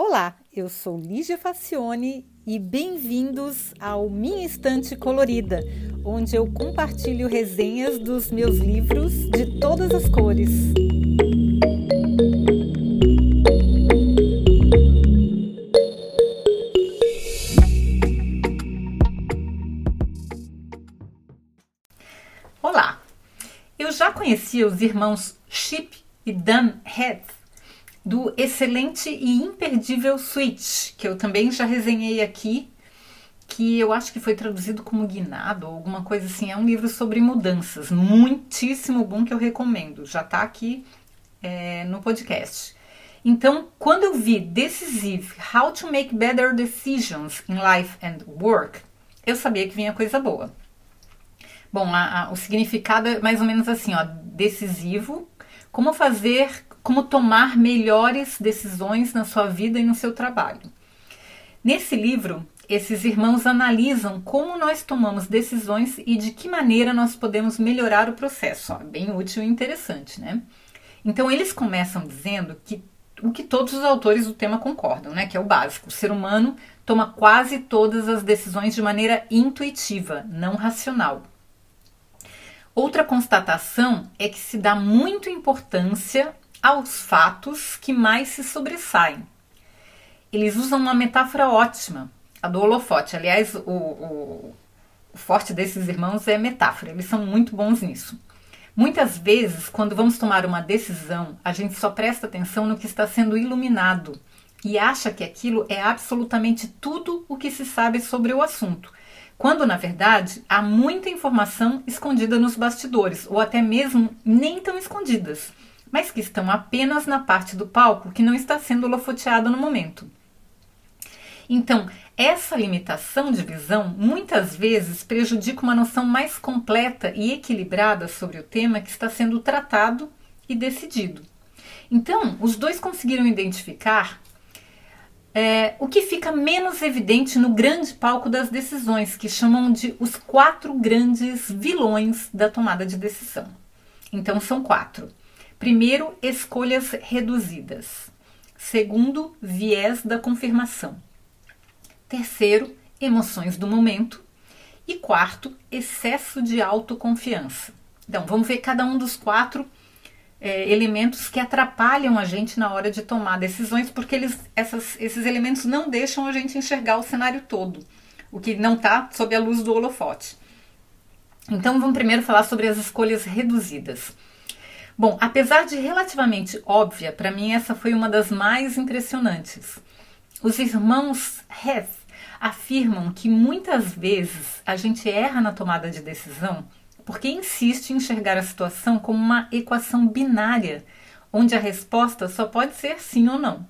Olá, eu sou Lígia Facione e bem-vindos ao Minha Estante Colorida, onde eu compartilho resenhas dos meus livros de todas as cores. Olá, eu já conhecia os irmãos Chip e Dan Heath do excelente e imperdível Switch, que eu também já resenhei aqui, que eu acho que foi traduzido como Guinado ou alguma coisa assim. É um livro sobre mudanças, muitíssimo bom que eu recomendo. Já está aqui é, no podcast. Então, quando eu vi Decisive How to Make Better Decisions in Life and Work, eu sabia que vinha coisa boa. Bom, a, a, o significado é mais ou menos assim, ó, decisivo, como fazer como tomar melhores decisões na sua vida e no seu trabalho. Nesse livro, esses irmãos analisam como nós tomamos decisões e de que maneira nós podemos melhorar o processo. Ó, bem útil e interessante, né? Então, eles começam dizendo que o que todos os autores do tema concordam, né? Que é o básico. O ser humano toma quase todas as decisões de maneira intuitiva, não racional. Outra constatação é que se dá muita importância aos fatos que mais se sobressaem. Eles usam uma metáfora ótima, a do holofote. Aliás, o, o, o forte desses irmãos é metáfora, eles são muito bons nisso. Muitas vezes, quando vamos tomar uma decisão, a gente só presta atenção no que está sendo iluminado e acha que aquilo é absolutamente tudo o que se sabe sobre o assunto, quando na verdade há muita informação escondida nos bastidores, ou até mesmo nem tão escondidas mas que estão apenas na parte do palco que não está sendo holofoteada no momento. Então, essa limitação de visão muitas vezes prejudica uma noção mais completa e equilibrada sobre o tema que está sendo tratado e decidido. Então, os dois conseguiram identificar é, o que fica menos evidente no grande palco das decisões, que chamam de os quatro grandes vilões da tomada de decisão. Então, são quatro: Primeiro, escolhas reduzidas. Segundo, viés da confirmação. Terceiro, emoções do momento. E quarto, excesso de autoconfiança. Então, vamos ver cada um dos quatro é, elementos que atrapalham a gente na hora de tomar decisões, porque eles, essas, esses elementos não deixam a gente enxergar o cenário todo, o que não está sob a luz do holofote. Então, vamos primeiro falar sobre as escolhas reduzidas. Bom, apesar de relativamente óbvia, para mim essa foi uma das mais impressionantes. Os irmãos Hess afirmam que muitas vezes a gente erra na tomada de decisão porque insiste em enxergar a situação como uma equação binária, onde a resposta só pode ser sim ou não.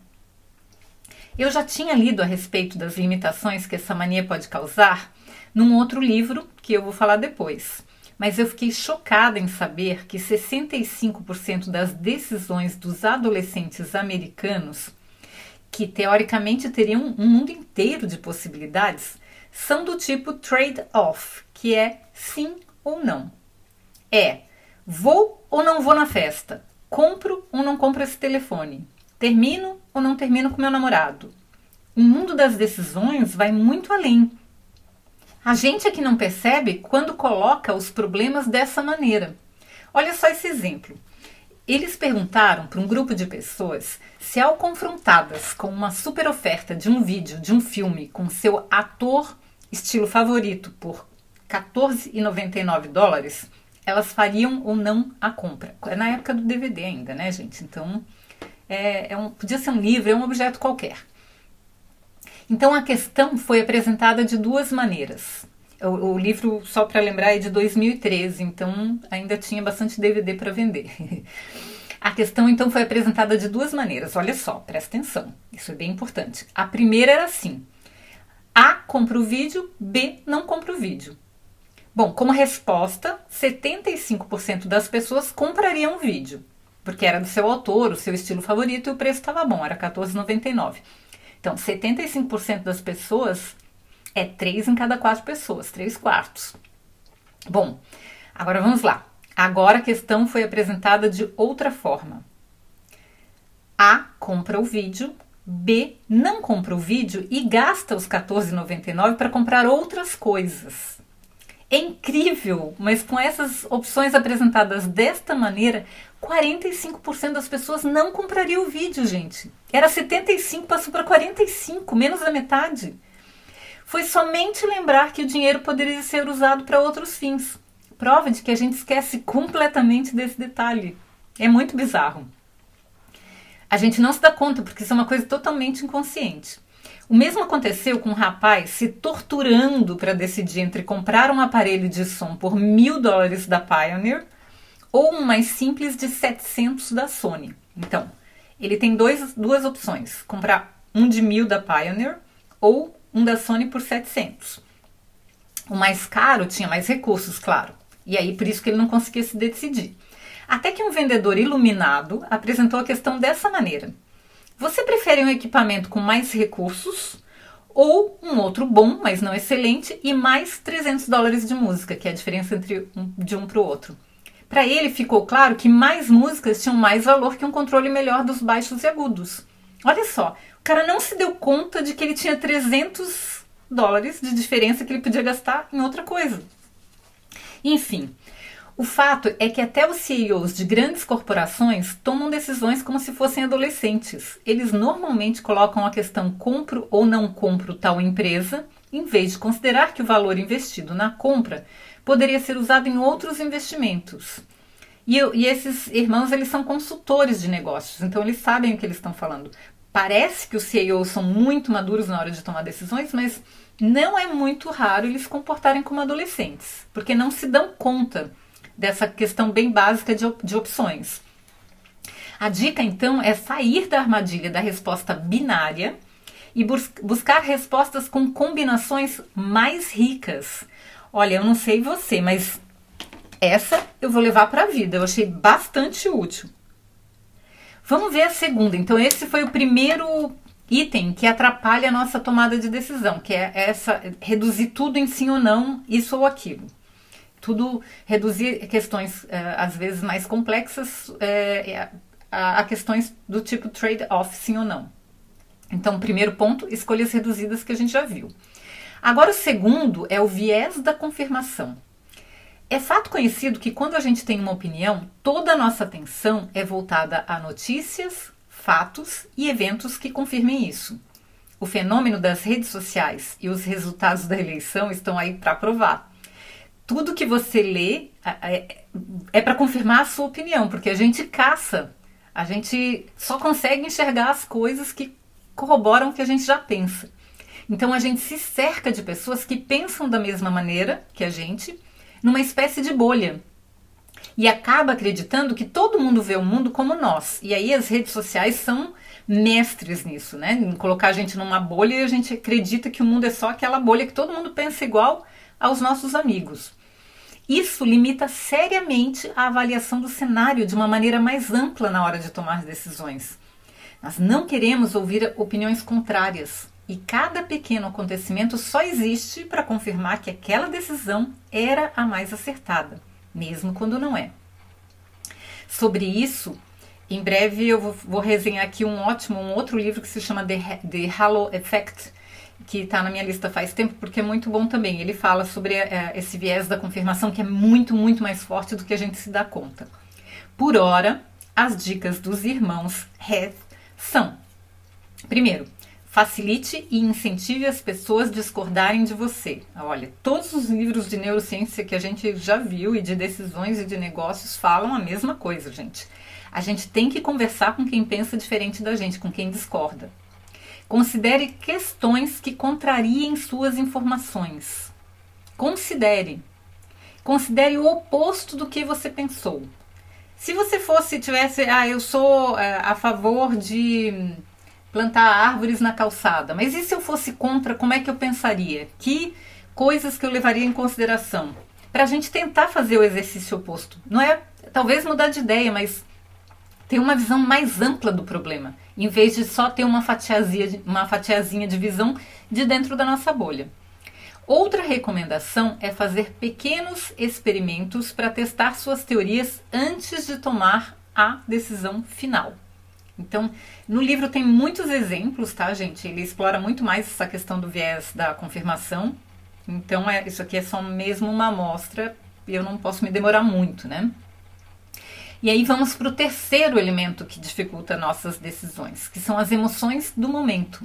Eu já tinha lido a respeito das limitações que essa mania pode causar num outro livro que eu vou falar depois mas eu fiquei chocada em saber que 65% das decisões dos adolescentes americanos, que teoricamente teriam um mundo inteiro de possibilidades, são do tipo trade-off, que é sim ou não. É vou ou não vou na festa, compro ou não compro esse telefone, termino ou não termino com meu namorado. O mundo das decisões vai muito além a gente é que não percebe quando coloca os problemas dessa maneira. Olha só esse exemplo. Eles perguntaram para um grupo de pessoas se, ao confrontadas com uma super oferta de um vídeo, de um filme, com seu ator estilo favorito por 14,99 dólares, elas fariam ou não a compra. É na época do DVD ainda, né, gente? Então, é, é um, podia ser um livro, é um objeto qualquer. Então a questão foi apresentada de duas maneiras. O, o livro, só para lembrar, é de 2013, então ainda tinha bastante DVD para vender. A questão então foi apresentada de duas maneiras. Olha só, presta atenção, isso é bem importante. A primeira era assim: A compra o vídeo, B não compra o vídeo. Bom, como resposta, 75% das pessoas comprariam o vídeo, porque era do seu autor, o seu estilo favorito e o preço estava bom, era R$14,99. Então, 75% das pessoas é 3 em cada 4 pessoas, 3 quartos. Bom, agora vamos lá. Agora a questão foi apresentada de outra forma. A compra o vídeo, B. Não compra o vídeo e gasta os R$14,99 para comprar outras coisas. É incrível, mas com essas opções apresentadas desta maneira, 45% das pessoas não comprariam o vídeo, gente. Era 75, passou para 45, menos da metade. Foi somente lembrar que o dinheiro poderia ser usado para outros fins. Prova de que a gente esquece completamente desse detalhe. É muito bizarro. A gente não se dá conta porque isso é uma coisa totalmente inconsciente. O mesmo aconteceu com um rapaz se torturando para decidir entre comprar um aparelho de som por mil dólares da Pioneer ou um mais simples de 700 da Sony. Então, ele tem dois, duas opções: comprar um de mil da Pioneer ou um da Sony por 700. O mais caro tinha mais recursos, claro, e aí por isso que ele não conseguia se decidir. Até que um vendedor iluminado apresentou a questão dessa maneira: Você prefere um equipamento com mais recursos ou um outro bom, mas não excelente, e mais 300 dólares de música, que é a diferença entre um, de um para o outro? Para ele ficou claro que mais músicas tinham mais valor que um controle melhor dos baixos e agudos. Olha só, o cara não se deu conta de que ele tinha 300 dólares de diferença que ele podia gastar em outra coisa. Enfim, o fato é que até os CEOs de grandes corporações tomam decisões como se fossem adolescentes. Eles normalmente colocam a questão compro ou não compro tal empresa, em vez de considerar que o valor investido na compra poderia ser usado em outros investimentos. E, e esses irmãos eles são consultores de negócios, então eles sabem o que eles estão falando. Parece que os CEOs são muito maduros na hora de tomar decisões, mas não é muito raro eles se comportarem como adolescentes, porque não se dão conta dessa questão bem básica de, de opções. A dica então é sair da armadilha da resposta binária e bus buscar respostas com combinações mais ricas. Olha, eu não sei você, mas essa eu vou levar para a vida. Eu achei bastante útil. Vamos ver a segunda. Então, esse foi o primeiro item que atrapalha a nossa tomada de decisão, que é essa reduzir tudo em sim ou não, isso ou aquilo tudo reduzir questões eh, às vezes mais complexas eh, a, questões do tipo trade-off, sim ou não. Então, primeiro ponto, escolhas reduzidas que a gente já viu. Agora, o segundo é o viés da confirmação. É fato conhecido que quando a gente tem uma opinião, toda a nossa atenção é voltada a notícias, fatos e eventos que confirmem isso. O fenômeno das redes sociais e os resultados da eleição estão aí para provar tudo que você lê é, é para confirmar a sua opinião, porque a gente caça, a gente só consegue enxergar as coisas que corroboram o que a gente já pensa. Então a gente se cerca de pessoas que pensam da mesma maneira que a gente, numa espécie de bolha. E acaba acreditando que todo mundo vê o mundo como nós. E aí as redes sociais são mestres nisso, né? Em colocar a gente numa bolha e a gente acredita que o mundo é só aquela bolha que todo mundo pensa igual aos nossos amigos. Isso limita seriamente a avaliação do cenário de uma maneira mais ampla na hora de tomar decisões. Nós não queremos ouvir opiniões contrárias e cada pequeno acontecimento só existe para confirmar que aquela decisão era a mais acertada, mesmo quando não é. Sobre isso, em breve eu vou, resenhar aqui um ótimo, um outro livro que se chama The, The Halo Effect, que está na minha lista faz tempo, porque é muito bom também. Ele fala sobre é, esse viés da confirmação que é muito, muito mais forte do que a gente se dá conta. Por hora, as dicas dos irmãos Heath são: primeiro, facilite e incentive as pessoas a discordarem de você. Olha, todos os livros de neurociência que a gente já viu e de decisões e de negócios falam a mesma coisa, gente. A gente tem que conversar com quem pensa diferente da gente, com quem discorda. Considere questões que contrariem suas informações. Considere. Considere o oposto do que você pensou. Se você fosse, tivesse, ah, eu sou é, a favor de plantar árvores na calçada, mas e se eu fosse contra, como é que eu pensaria? Que coisas que eu levaria em consideração? Para a gente tentar fazer o exercício oposto. Não é talvez mudar de ideia, mas ter uma visão mais ampla do problema em vez de só ter uma fatiazinha, uma fatiazinha de visão de dentro da nossa bolha. Outra recomendação é fazer pequenos experimentos para testar suas teorias antes de tomar a decisão final. Então, no livro tem muitos exemplos, tá, gente? Ele explora muito mais essa questão do viés da confirmação. Então, é, isso aqui é só mesmo uma amostra e eu não posso me demorar muito, né? E aí vamos para o terceiro elemento que dificulta nossas decisões, que são as emoções do momento.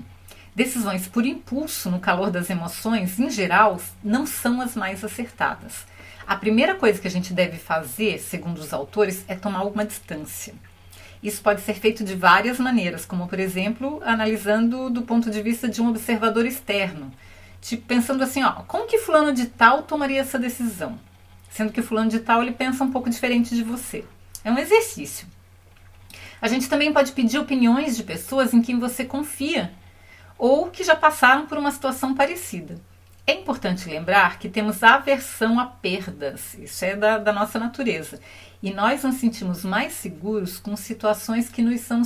Decisões por impulso, no calor das emoções, em geral, não são as mais acertadas. A primeira coisa que a gente deve fazer, segundo os autores, é tomar alguma distância. Isso pode ser feito de várias maneiras, como por exemplo, analisando do ponto de vista de um observador externo. Tipo, pensando assim, ó, como que fulano de tal tomaria essa decisão? Sendo que o fulano de tal ele pensa um pouco diferente de você. É um exercício. A gente também pode pedir opiniões de pessoas em quem você confia ou que já passaram por uma situação parecida. É importante lembrar que temos aversão a perdas, isso é da, da nossa natureza. E nós nos sentimos mais seguros com situações que nos, são,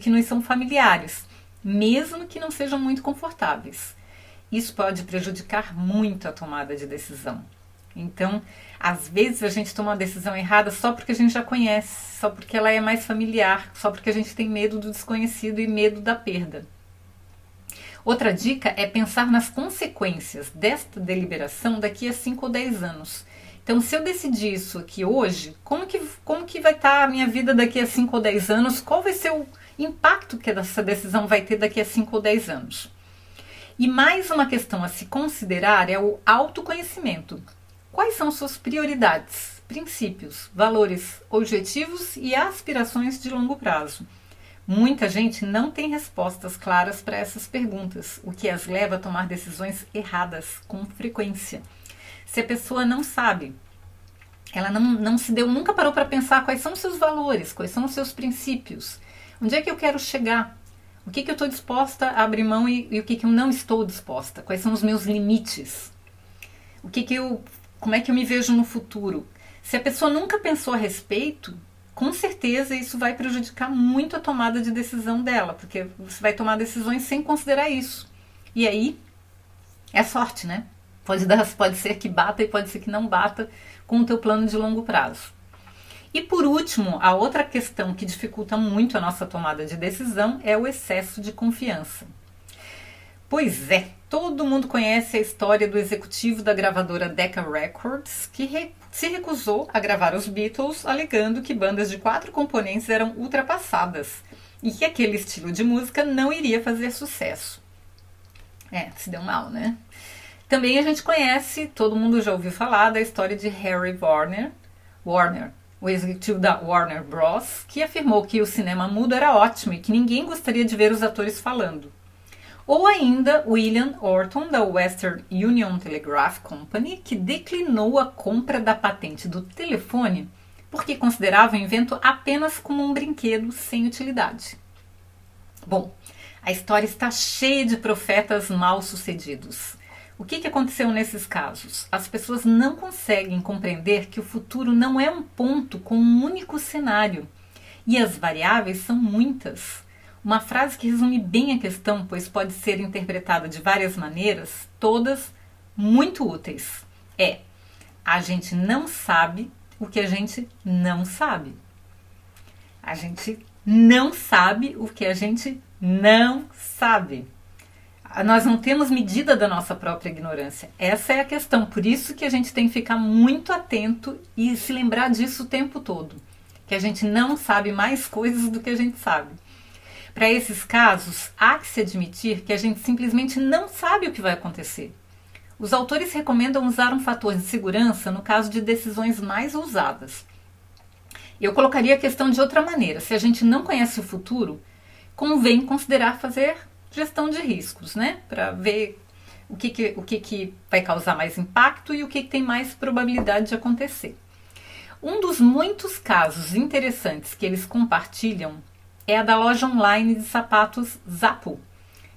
que nos são familiares, mesmo que não sejam muito confortáveis. Isso pode prejudicar muito a tomada de decisão. Então, às vezes a gente toma uma decisão errada só porque a gente já conhece, só porque ela é mais familiar, só porque a gente tem medo do desconhecido e medo da perda. Outra dica é pensar nas consequências desta deliberação daqui a 5 ou 10 anos. Então, se eu decidir isso aqui hoje, como que, como que vai estar tá a minha vida daqui a 5 ou 10 anos? Qual vai ser o impacto que essa decisão vai ter daqui a 5 ou 10 anos? E mais uma questão a se considerar é o autoconhecimento. Quais são suas prioridades, princípios, valores, objetivos e aspirações de longo prazo? Muita gente não tem respostas claras para essas perguntas, o que as leva a tomar decisões erradas com frequência. Se a pessoa não sabe, ela não, não se deu, nunca parou para pensar quais são os seus valores, quais são os seus princípios, onde é que eu quero chegar, o que, que eu estou disposta a abrir mão e, e o que, que eu não estou disposta, quais são os meus limites, o que, que eu, como é que eu me vejo no futuro. Se a pessoa nunca pensou a respeito, com certeza isso vai prejudicar muito a tomada de decisão dela, porque você vai tomar decisões sem considerar isso. E aí é sorte, né? Pode, dar, pode ser que bata e pode ser que não bata com o teu plano de longo prazo. E por último, a outra questão que dificulta muito a nossa tomada de decisão é o excesso de confiança. Pois é, todo mundo conhece a história do executivo da gravadora Decca Records que re se recusou a gravar os Beatles, alegando que bandas de quatro componentes eram ultrapassadas e que aquele estilo de música não iria fazer sucesso. É, se deu mal, né? Também a gente conhece, todo mundo já ouviu falar da história de Harry Warner, Warner, o executivo da Warner Bros., que afirmou que o cinema mudo era ótimo e que ninguém gostaria de ver os atores falando. Ou ainda William Orton, da Western Union Telegraph Company, que declinou a compra da patente do telefone porque considerava o invento apenas como um brinquedo sem utilidade. Bom, a história está cheia de profetas mal sucedidos. O que, que aconteceu nesses casos? As pessoas não conseguem compreender que o futuro não é um ponto com um único cenário e as variáveis são muitas. Uma frase que resume bem a questão, pois pode ser interpretada de várias maneiras, todas muito úteis. É: a gente não sabe o que a gente não sabe. A gente não sabe o que a gente não sabe nós não temos medida da nossa própria ignorância. Essa é a questão. Por isso que a gente tem que ficar muito atento e se lembrar disso o tempo todo. Que a gente não sabe mais coisas do que a gente sabe. Para esses casos, há que se admitir que a gente simplesmente não sabe o que vai acontecer. Os autores recomendam usar um fator de segurança no caso de decisões mais ousadas. Eu colocaria a questão de outra maneira. Se a gente não conhece o futuro, convém considerar fazer gestão de riscos, né? Para ver o que, que, o que, que vai causar mais impacto e o que, que tem mais probabilidade de acontecer. Um dos muitos casos interessantes que eles compartilham é a da loja online de sapatos Zapu,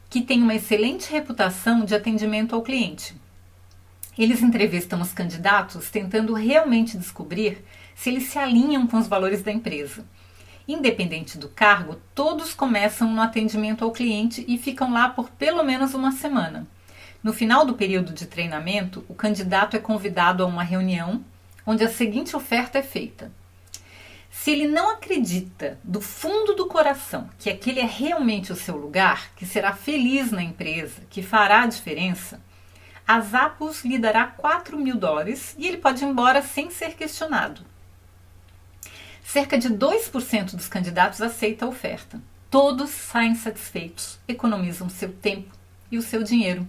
que tem uma excelente reputação de atendimento ao cliente. Eles entrevistam os candidatos tentando realmente descobrir se eles se alinham com os valores da empresa. Independente do cargo, todos começam no atendimento ao cliente e ficam lá por pelo menos uma semana. No final do período de treinamento, o candidato é convidado a uma reunião onde a seguinte oferta é feita: Se ele não acredita do fundo do coração que aquele é realmente o seu lugar, que será feliz na empresa, que fará a diferença, a Zappos lhe dará 4 mil dólares e ele pode ir embora sem ser questionado. Cerca de 2% dos candidatos aceita a oferta. Todos saem satisfeitos, economizam seu tempo e o seu dinheiro.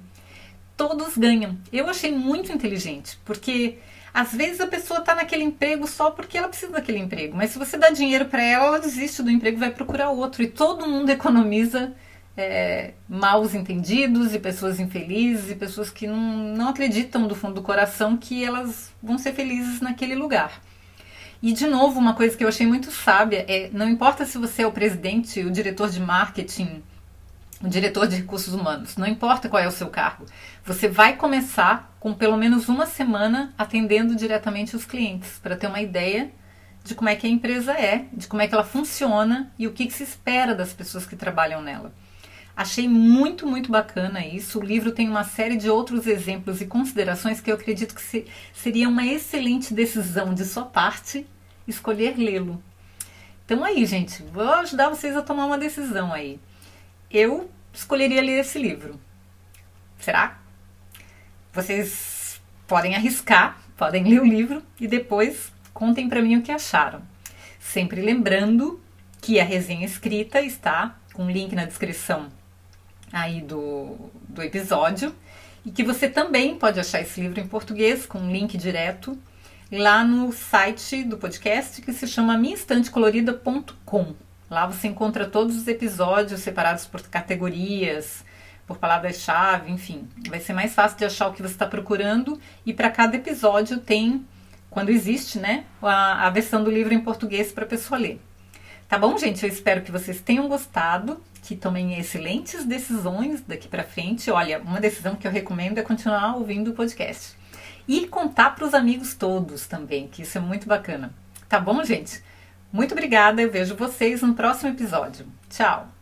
Todos ganham. Eu achei muito inteligente, porque às vezes a pessoa está naquele emprego só porque ela precisa daquele emprego, mas se você dá dinheiro para ela, ela desiste do emprego vai procurar outro. E todo mundo economiza é, maus entendidos e pessoas infelizes e pessoas que não, não acreditam do fundo do coração que elas vão ser felizes naquele lugar. E de novo, uma coisa que eu achei muito sábia é: não importa se você é o presidente, o diretor de marketing, o diretor de recursos humanos, não importa qual é o seu cargo, você vai começar com pelo menos uma semana atendendo diretamente os clientes para ter uma ideia de como é que a empresa é, de como é que ela funciona e o que, que se espera das pessoas que trabalham nela. Achei muito, muito bacana isso. O livro tem uma série de outros exemplos e considerações que eu acredito que se, seria uma excelente decisão de sua parte escolher lê-lo. Então aí, gente, vou ajudar vocês a tomar uma decisão aí. Eu escolheria ler esse livro. Será? Vocês podem arriscar, podem ler o livro e depois contem para mim o que acharam. Sempre lembrando que a resenha escrita está com link na descrição aí do, do episódio e que você também pode achar esse livro em português com um link direto lá no site do podcast que se chama minhaestantecolorida.com. Lá você encontra todos os episódios separados por categorias, por palavras-chave, enfim. Vai ser mais fácil de achar o que você está procurando e para cada episódio tem, quando existe, né, a, a versão do livro em português para a pessoa ler. Tá bom, gente? Eu espero que vocês tenham gostado, que tomem excelentes decisões daqui para frente. Olha, uma decisão que eu recomendo é continuar ouvindo o podcast. E contar para os amigos todos também, que isso é muito bacana. Tá bom, gente? Muito obrigada, eu vejo vocês no próximo episódio. Tchau!